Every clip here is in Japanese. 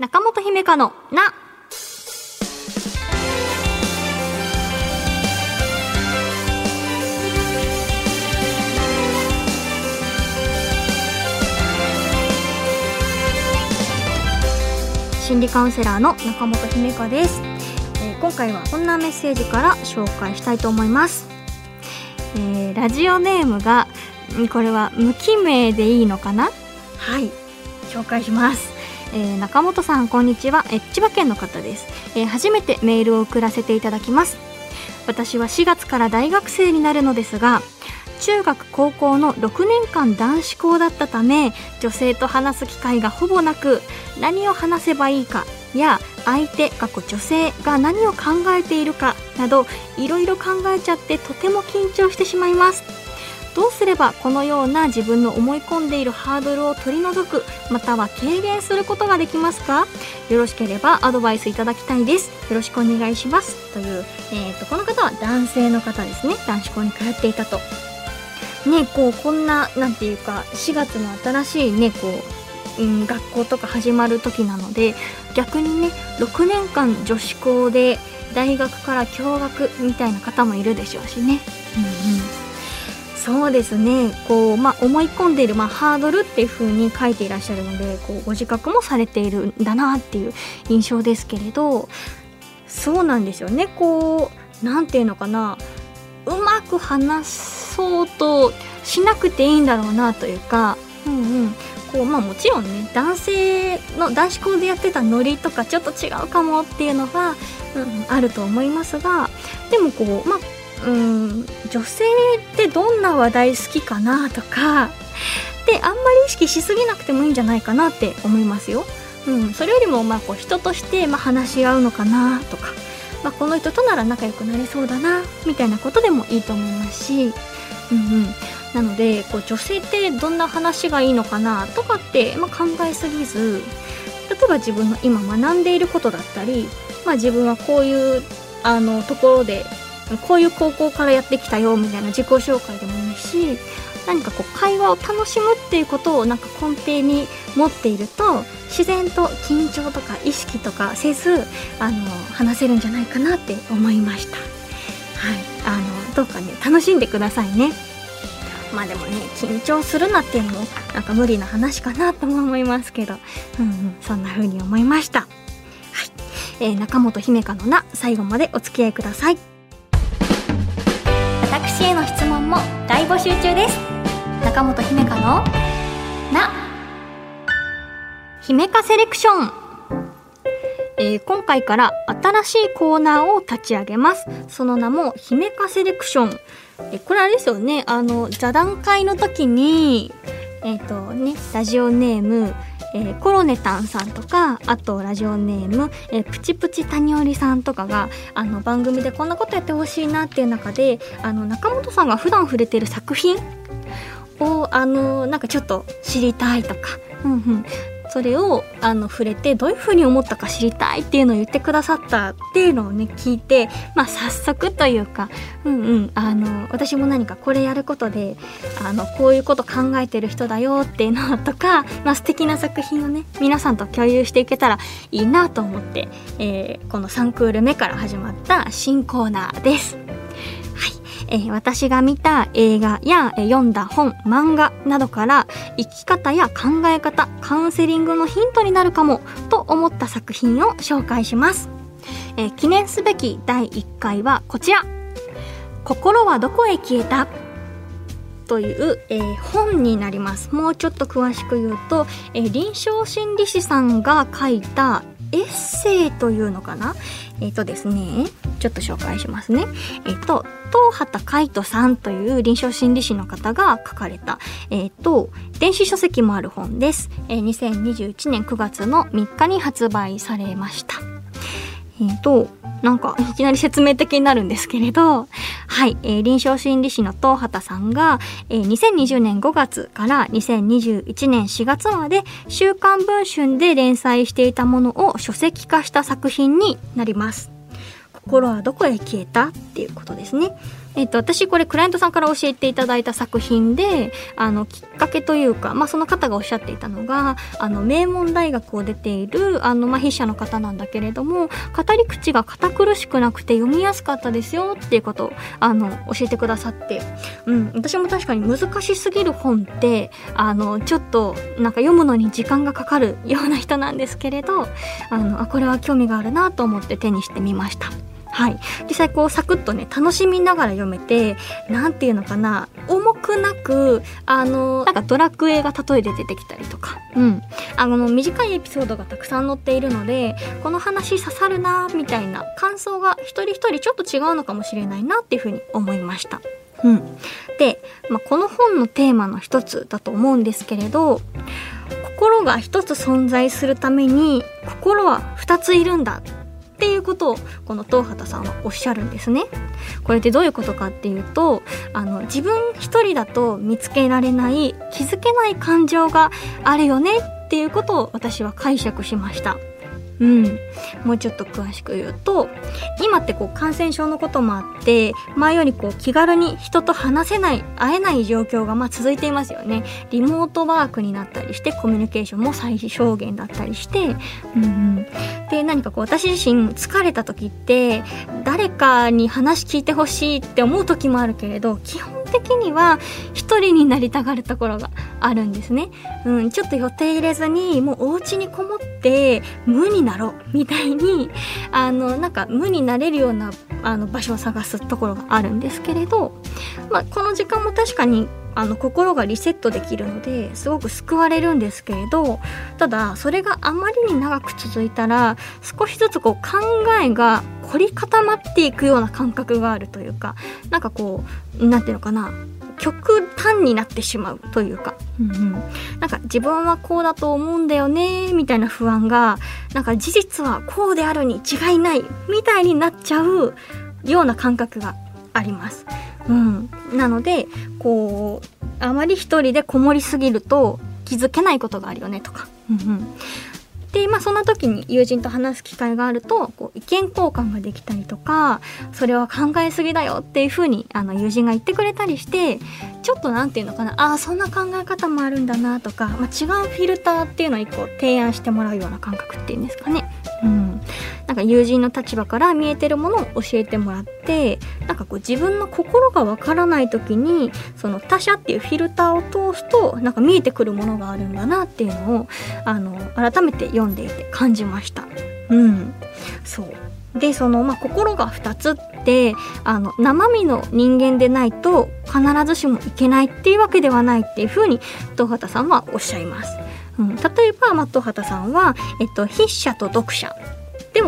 中本姫香のな。心理カウンセラーの中本姫香です、えー今回はこんなメッセージから紹介したいと思います、えーラジオネームがこれは無記名でいいのかな？はい。紹介します、えー中本さんこんにちは、え千葉県の方です、えー初めてメールを送らせていただきます。私は4月から大学生になるのですが中学高校の6年間男子校だったため女性と話す機会がほぼなく何を話せばいいかや相手過去女性が何を考えているかなどいろいろ考えちゃってとても緊張してしまいます。どうすればこのような自分の思い込んでいるハードルを取り除くまたは軽減することができますか？よろしければアドバイスいただきたいです。よろしくお願いします。という、えー、とこの方は男性の方ですね。男子校に通っていたと。ねこうこんななんていうか4月の新しいねこう、うん、学校とか始まる時なので逆にね6年間女子校で大学から共学みたいな方もいるでしょうしね。うんうん。そうですね。こう、まあ、思い込んでいる、まあ、ハードルっていう風に書いていらっしゃるのでこうご自覚もされているんだなっていう印象ですけれどそうなんですよね。こうなんていうのかな。うまく話そうとしなくていいんだろうなというか、うんうん。こうまあ、もちろんね男性の男子校でやってたノリとかちょっと違うかもっていうのは、うん、あると思いますがでもこうまあうん女性ってどんな話題好きかなとかであんまり意識しすぎなくてもいいんじゃないかなって思いますよ。うん、それよりもまあこう人としてま話し合うのかなとか、まあ、この人となら仲良くなれそうだなみたいなことでもいいと思いますし、うんうん、なのでこう女性ってどんな話がいいのかなとかって、ま、考えすぎず例えば自分の今学んでいることだったり、まあ、自分はこういうあのところでこういう高校からやってきたよみたいな自己紹介でもいいし何かこう会話を楽しむっていうことをなんか根底に持っていると自然と緊張とか意識とかせずあの話せるんじゃないかなって思いました。はい、あのどうかね楽しんでくださいね。まあでもね緊張するなっていうのもなんか無理な話かなとも思いますけど、うんうん、そんな風に思いました。はい、えー中本姫香のな最後までお付き合いください。募集中です。中本姫香のな。姫香セレクション。えー今回から新しいコーナーを立ち上げます。その名も姫香セレクション。えこれあれですよね。あの座談会の時にえっ、とねラジオネームえーコロネタンさんとかあとラジオネーム、えープチプチ谷織さんとかがあの番組でこんなことやってほしいなっていう中であの中本さんが普段触れてる作品をあのなんかちょっと知りたいとか、うんうん、それをあの触れてどういうふうに思ったか知りたいっていうのを言ってくださったっていうのをね聞いて、まあ、早速というか、うんうん、あの私も何かこれやることであのこういうこと考えてる人だよっていうのとか、まあ、素敵な作品をね皆さんと共有していけたらいいなと思って、えーこの3クール目から始まった新コーナーです。えー私が見た映画や、えー読んだ本、漫画などから生き方や考え方、カウンセリングのヒントになるかもと思った作品を紹介します。えー記念すべき第1回はこちら。心はどこへ消えた？という、えー本になります。もうちょっと詳しく言うと、えー臨床心理士さんが書いたエッセイというのかな？えっ、とですね、ちょっと紹介しますね。えっ、と、東畑海人さんという臨床心理士の方が書かれた、えっ、と、電子書籍もある本です。えー2021年9月の3日に発売されました。えっ、と、なんか、いきなり説明的になるんですけれど、はい、えー臨床心理士の東畑さんが、えー2020年5月から2021年4月まで、週刊文春で連載していたものを書籍化した作品になります。心はどこへ消えた？っていうことですね。えっと、私これクライアントさんから教えていただいた作品であのきっかけというか、まあ、その方がおっしゃっていたのがあの名門大学を出ているあの、まあ、筆者の方なんだけれども語り口が堅苦しくなくて読みやすかったですよっていうことをあの教えてくださって、うん、私も確かに難しすぎる本ってあのちょっとなんか読むのに時間がかかるような人なんですけれどあのあこれは興味があるなと思って手にしてみました。はい、実際こうサクッとね楽しみながら読めて何て言うのかな重くなくあのなんかドラクエが例えで出てきたりとか、うん、あの短いエピソードがたくさん載っているのでこの話刺さるなみたいな感想が一人一人ちょっと違うのかもしれないなっていうふうに思いました。うん、で、まあ、この本のテーマの一つだと思うんですけれど心が一つ存在するために心は二ついるんだっていうことをこの東畑さんはおっしゃるんですね。これってどういうことかっていうとあの自分一人だと見つけられない気づけない感情があるよねっていうことを私は解釈しました。うん、もうちょっと詳しく言うと今ってこう感染症のこともあって前よりこう気軽に人と話せない会えない状況がまあ続いていますよね。リモートワークになったりしてコミュニケーションも最小限だったりして、うん、で何かこう私自身疲れた時って誰かに話聞いてほしいって思う時もあるけれど基本的には一人になりたがるところがあるんですね、うん、ちょっと予定入れずにもうお家にこもって無になろうみたいにあのなんか無になれるようなあの場所を探すところがあるんですけれど、まあ、この時間も確かにあの心がリセットできるのですごく救われるんですけれどただそれがあまりに長く続いたら少しずつこう考えが凝り固まっていくような感覚があるというかなんかこう何て言うのかな極端になってしまうというか、うんうん、なんか自分はこうだと思うんだよねみたいな不安がなんか事実はこうであるに違いないみたいになっちゃうような感覚があります。うん、なのでこうあまり一人でこもりすぎると気づけないことがあるよねとか、うんうん、で、まあ、そんな時に友人と話す機会があるとこう意見交換ができたりとかそれは考えすぎだよっていうふうにあの友人が言ってくれたりしてちょっと何て言うのかなああそんな考え方もあるんだなとか、まあ、違うフィルターっていうのを一個提案してもらうような感覚っていうんですかね。なんか友人の立場から見えてるものを教えてもらってなんかこう自分の心がわからない時にその他者っていうフィルターを通すとなんか見えてくるものがあるんだなっていうのをあの改めて読んでいて感じました。うん、そうでその、まあ、心が2つってあの生身の人間でないと必ずしもいけないっていうわけではないっていうふうに東畑さんはおっしゃいます。うん、例えば、ま、東畑さんは、えっと、筆者と読者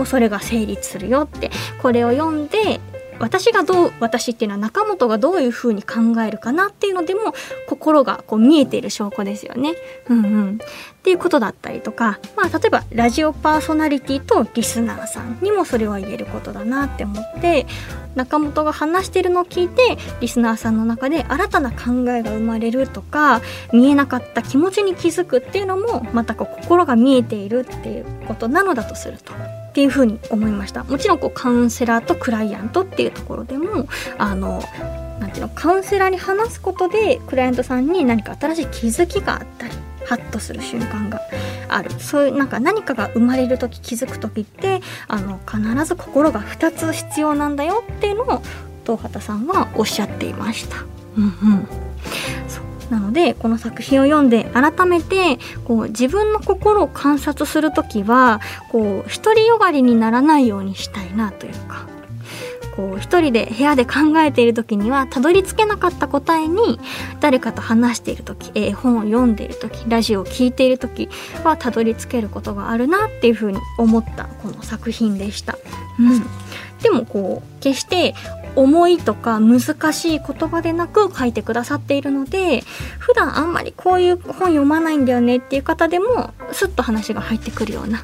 それが成立するよってこれを読んで私がどう私っていうのは中本がどういうふうに考えるかなっていうのでも心がこう見えている証拠ですよね。うんうん、っていうことだったりとか、まあ、例えばラジオパーソナリティとリスナーさんにもそれは言えることだなって思って中本が話してるのを聞いてリスナーさんの中で新たな考えが生まれるとか見えなかった気持ちに気づくっていうのもまたこう心が見えているっていうことなのだとすると。っていうふうに思いました。もちろんこうカウンセラーとクライアントっていうところでもあのなんていうのカウンセラーに話すことでクライアントさんに何か新しい気づきがあったりハッとする瞬間がある。そういうなんか何かが生まれる時気づく時ってあの必ず心が2つ必要なんだよっていうのを東畑さんはおっしゃっていました。うんうん。なのでこの作品を読んで改めてこう自分の心を観察する時はこう独りよがりにならないようにしたいなというか。こう一人で部屋で考えている時にはたどり着けなかった答えに誰かと話している時絵本を読んでいる時ラジオを聴いている時はたどり着けることがあるなっていうふうに思ったこの作品でした。うん、でもこう決して重いとか難しい言葉でなく書いてくださっているので普段あんまりこういう本読まないんだよねっていう方でもスッと話が入ってくるような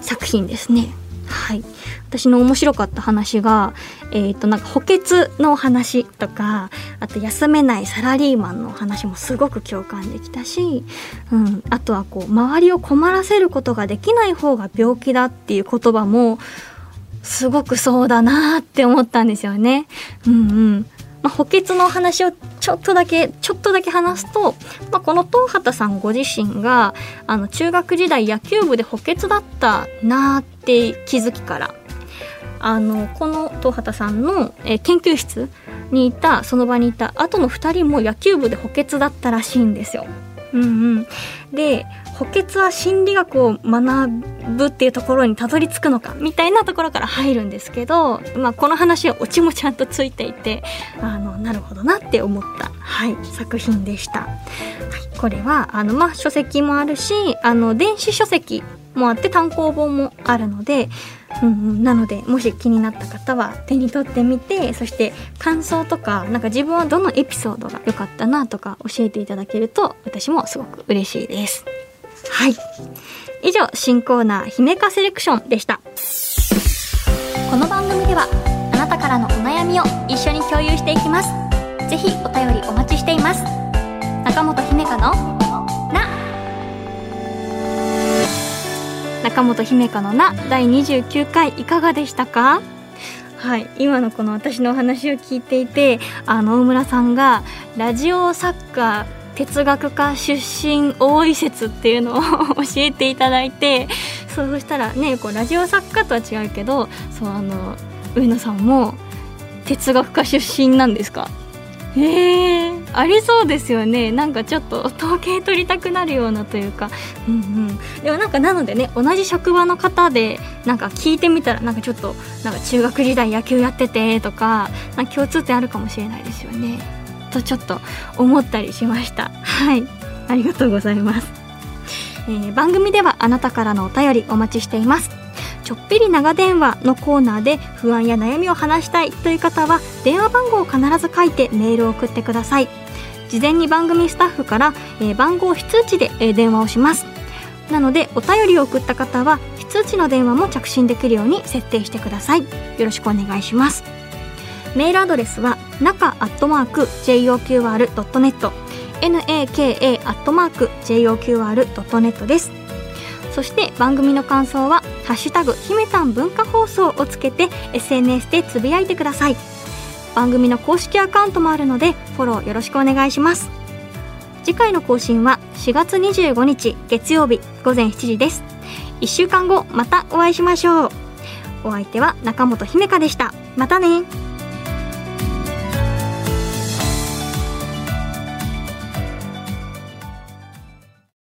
作品ですね。はい、私の面白かった話が、えーと、なんか補欠の話とかあと休めないサラリーマンの話もすごく共感できたし、うん、あとはこう周りを困らせることができない方が病気だっていう言葉もすごくそうだなって思ったんですよね。うんうん。まあ、補欠の話をちょっとだけちょっとだけ話すと、まあ、この東畑さんご自身があの中学時代野球部で補欠だったなーって気づきからあのこの東畑さんの、え、研究室にいたその場にいた後の2人も野球部で補欠だったらしいんですよ。うんうん、で補欠は心理学を学ぶっていうところにたどり着くのかみたいなところから入るんですけど、まあ、この話はオチもちゃんとついていてあのなるほどなって思った、はい、作品でした。はい、これはあの、まあ、書籍もあるしあの電子書籍もあって単行本もあるのでうんうん、なのでもし気になった方は手に取ってみてそして感想とかなんか自分はどのエピソードが良かったなとか教えていただけると私もすごく嬉しいですはい。以上新コーナー姫かセレクションでした。この番組ではあなたからのお悩みを一緒に共有していきます。ぜひお便りお待ちしています。中本姫香のな。中本姫香のな第29回いかがでしたか？はい。今のこの私のお話を聞いていてあの大村さんがラジオ作家哲学科出身多い説っていうのを 教えていただいてそうしたらねこうラジオ作家とは違うけどそうあの上野さんも哲学科出身なんですか？へえありそうですよね。なんかちょっと統計取りたくなるようなというか。うんうん。でもなんかなのでね同じ職場の方でなんか聞いてみたらなんかちょっとなんか中学時代野球やっててとかなんか共通点あるかもしれないですよね。とちょっと思ったりしました。はい。ありがとうございます、えー、番組ではあなたからのお便りお待ちしています。ちょっぴり長電話のコーナーで不安や悩みを話したいという方は電話番号を必ず書いてメールを送ってください。事前に番組スタッフから、えー、番号非通知で、えー、電話をします。なのでお便りを送った方は非通知の電話も着信できるように設定してください。よろしくお願いします。メールアドレスは中アットマーク JOQR.net naka アットマーク JOQR.net です。そして番組の感想は「ハッシュタグひめたん文化放送」をつけて SNS でつぶやいてください。番組の公式アカウントもあるのでフォローよろしくお願いします。次回の更新は4月25日月曜日午前7時です。1週間後またお会いしましょう。お相手は中本姫香でした。またね。